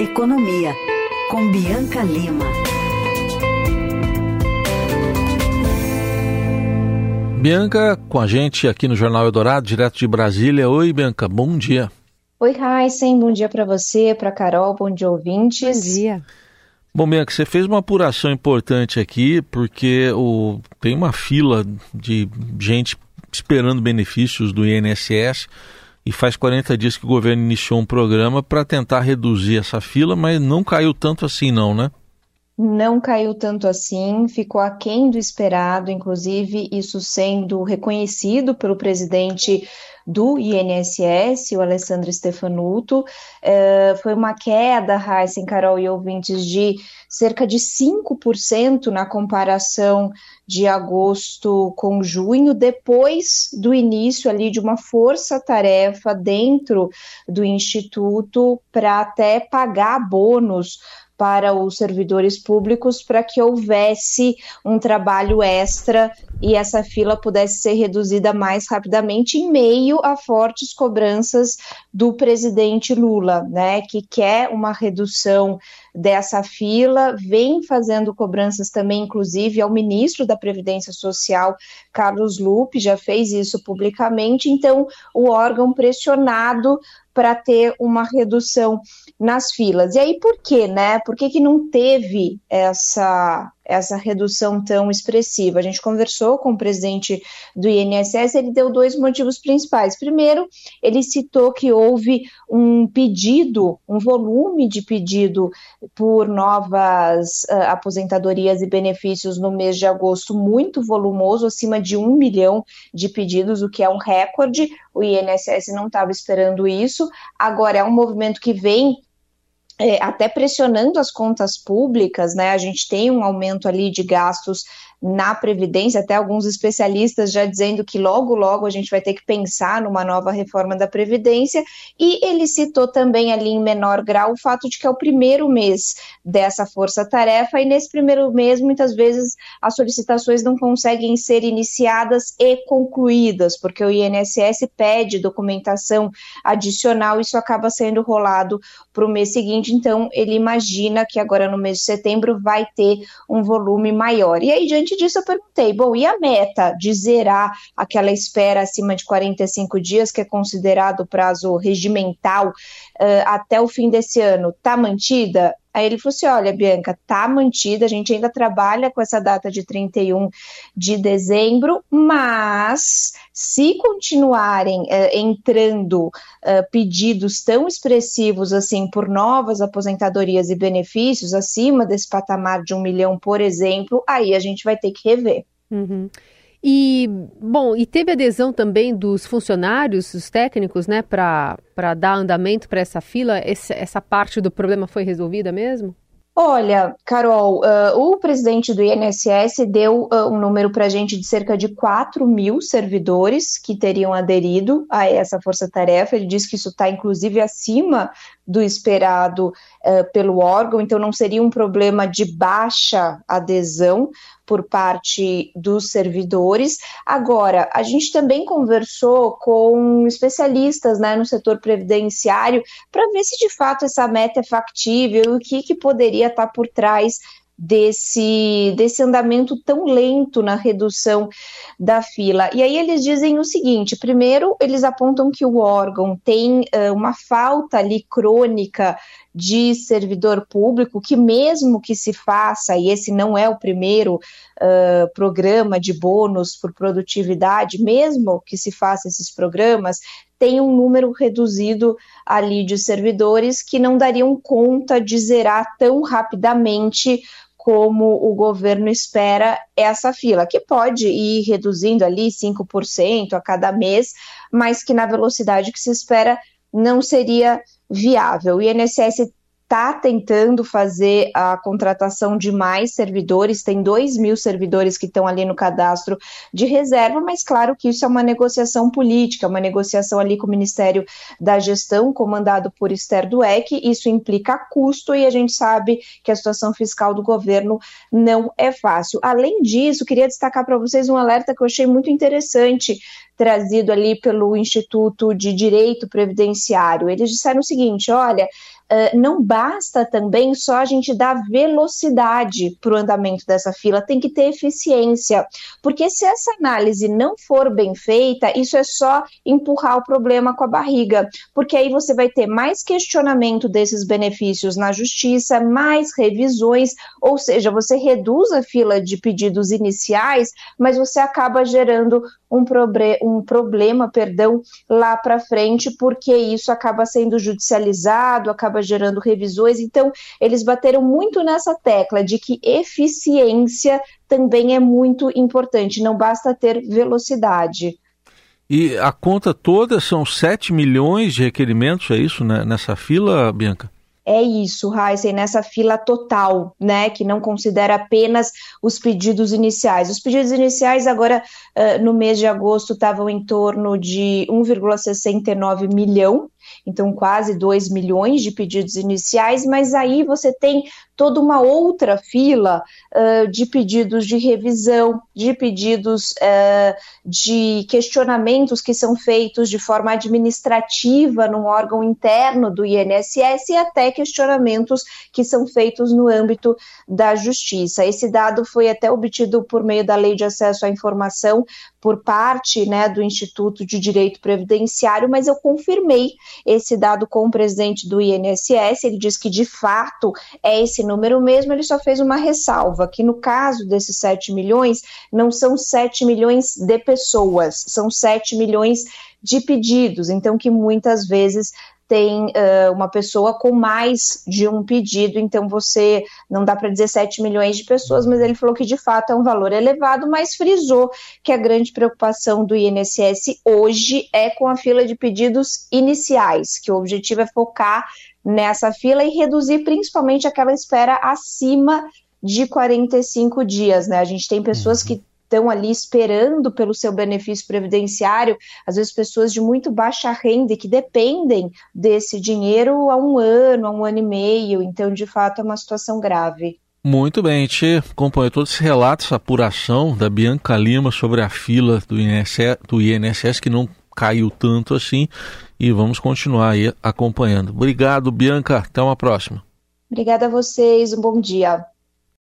Economia, com Bianca Lima. Bianca, com a gente aqui no Jornal Eldorado, direto de Brasília. Oi, Bianca, bom dia. Oi, Heisen, bom dia para você, para Carol, bom dia, ouvintes. Bom dia. Bom, Bianca, você fez uma apuração importante aqui, porque o, tem uma fila de gente esperando benefícios do INSS e faz 40 dias que o governo iniciou um programa para tentar reduzir essa fila, mas não caiu tanto assim não, né? Não caiu tanto assim, ficou aquém do esperado, inclusive isso sendo reconhecido pelo presidente do INSS, o Alessandro Stefanuto. É, foi uma queda, Heisen, Carol e ouvintes, de cerca de 5% na comparação de agosto com junho, depois do início ali de uma força-tarefa dentro do Instituto para até pagar bônus para os servidores públicos para que houvesse um trabalho extra e essa fila pudesse ser reduzida mais rapidamente em meio a fortes cobranças do presidente Lula, né, que quer uma redução dessa fila, vem fazendo cobranças também, inclusive, ao ministro da Previdência Social, Carlos Lupe, já fez isso publicamente, então o órgão pressionado para ter uma redução nas filas. E aí por quê, né? Por que, que não teve essa essa redução tão expressiva. A gente conversou com o presidente do INSS, ele deu dois motivos principais. Primeiro, ele citou que houve um pedido, um volume de pedido por novas uh, aposentadorias e benefícios no mês de agosto muito volumoso, acima de um milhão de pedidos, o que é um recorde. O INSS não estava esperando isso. Agora é um movimento que vem é, até pressionando as contas públicas, né? A gente tem um aumento ali de gastos na Previdência, até alguns especialistas já dizendo que logo, logo a gente vai ter que pensar numa nova reforma da Previdência, e ele citou também ali em menor grau o fato de que é o primeiro mês dessa força-tarefa, e nesse primeiro mês, muitas vezes, as solicitações não conseguem ser iniciadas e concluídas, porque o INSS pede documentação adicional, isso acaba sendo rolado para o mês seguinte, então ele imagina que agora no mês de setembro vai ter um volume maior. E aí, diante diante disso, eu perguntei: bom, e a meta de zerar aquela espera acima de 45 dias, que é considerado prazo regimental, uh, até o fim desse ano, está mantida? Aí ele falou assim: olha, Bianca, tá mantida, a gente ainda trabalha com essa data de 31 de dezembro, mas se continuarem uh, entrando uh, pedidos tão expressivos assim por novas aposentadorias e benefícios acima desse patamar de um milhão, por exemplo, aí a gente vai ter que rever. Uhum. E, bom, e teve adesão também dos funcionários, dos técnicos, né, para dar andamento para essa fila? Esse, essa parte do problema foi resolvida mesmo? Olha, Carol, uh, o presidente do INSS deu uh, um número para a gente de cerca de 4 mil servidores que teriam aderido a essa força-tarefa. Ele disse que isso está, inclusive, acima do esperado uh, pelo órgão, então não seria um problema de baixa adesão por parte dos servidores. Agora, a gente também conversou com especialistas né, no setor previdenciário para ver se de fato essa meta é factível e o que, que poderia estar tá por trás desse, desse andamento tão lento na redução da fila. E aí eles dizem o seguinte: primeiro, eles apontam que o órgão tem uh, uma falta ali crônica de servidor público, que mesmo que se faça, e esse não é o primeiro uh, programa de bônus por produtividade, mesmo que se faça esses programas, tem um número reduzido ali de servidores que não dariam conta de zerar tão rapidamente como o governo espera essa fila, que pode ir reduzindo ali 5% a cada mês, mas que na velocidade que se espera não seria viável. O INSS está tentando fazer a contratação de mais servidores, tem 2 mil servidores que estão ali no cadastro de reserva, mas claro que isso é uma negociação política, uma negociação ali com o Ministério da Gestão, comandado por Esther Dueck, isso implica custo e a gente sabe que a situação fiscal do governo não é fácil. Além disso, queria destacar para vocês um alerta que eu achei muito interessante trazido ali pelo Instituto de Direito Previdenciário. Eles disseram o seguinte: olha, não basta também só a gente dar velocidade para o andamento dessa fila, tem que ter eficiência. Porque se essa análise não for bem feita, isso é só empurrar o problema com a barriga. Porque aí você vai ter mais questionamento desses benefícios na justiça, mais revisões, ou seja, você reduz a fila de pedidos iniciais, mas você acaba gerando um, probre um problema, perdão, lá para frente, porque isso acaba sendo judicializado, acaba gerando revisões. Então, eles bateram muito nessa tecla de que eficiência também é muito importante, não basta ter velocidade. E a conta toda são 7 milhões de requerimentos, é isso, né, nessa fila, Bianca? É isso, Heisen, nessa fila total, né, que não considera apenas os pedidos iniciais. Os pedidos iniciais agora, uh, no mês de agosto, estavam em torno de 1,69 milhão, então quase 2 milhões de pedidos iniciais, mas aí você tem toda uma outra fila uh, de pedidos de revisão, de pedidos uh, de questionamentos que são feitos de forma administrativa num órgão interno do INSS e até questionamentos que são feitos no âmbito da justiça. Esse dado foi até obtido por meio da Lei de Acesso à Informação por parte né, do Instituto de Direito Previdenciário, mas eu confirmei esse dado com o presidente do INSS. Ele diz que de fato é esse número mesmo, ele só fez uma ressalva, que no caso desses 7 milhões, não são 7 milhões de pessoas, são 7 milhões de pedidos, então que muitas vezes tem uh, uma pessoa com mais de um pedido, então você não dá para dizer 7 milhões de pessoas, mas ele falou que de fato é um valor elevado, mas frisou que a grande preocupação do INSS hoje é com a fila de pedidos iniciais, que o objetivo é focar nessa fila e reduzir principalmente aquela espera acima de 45 dias, né? A gente tem pessoas que estão ali esperando pelo seu benefício previdenciário, às vezes pessoas de muito baixa renda e que dependem desse dinheiro há um ano, há um ano e meio, então de fato é uma situação grave. Muito bem, a gente acompanhou todo esse relato, essa apuração da Bianca Lima sobre a fila do INSS, do INSS que não caiu tanto assim e vamos continuar aí acompanhando. Obrigado, Bianca. Até uma próxima. Obrigada a vocês. Um bom dia.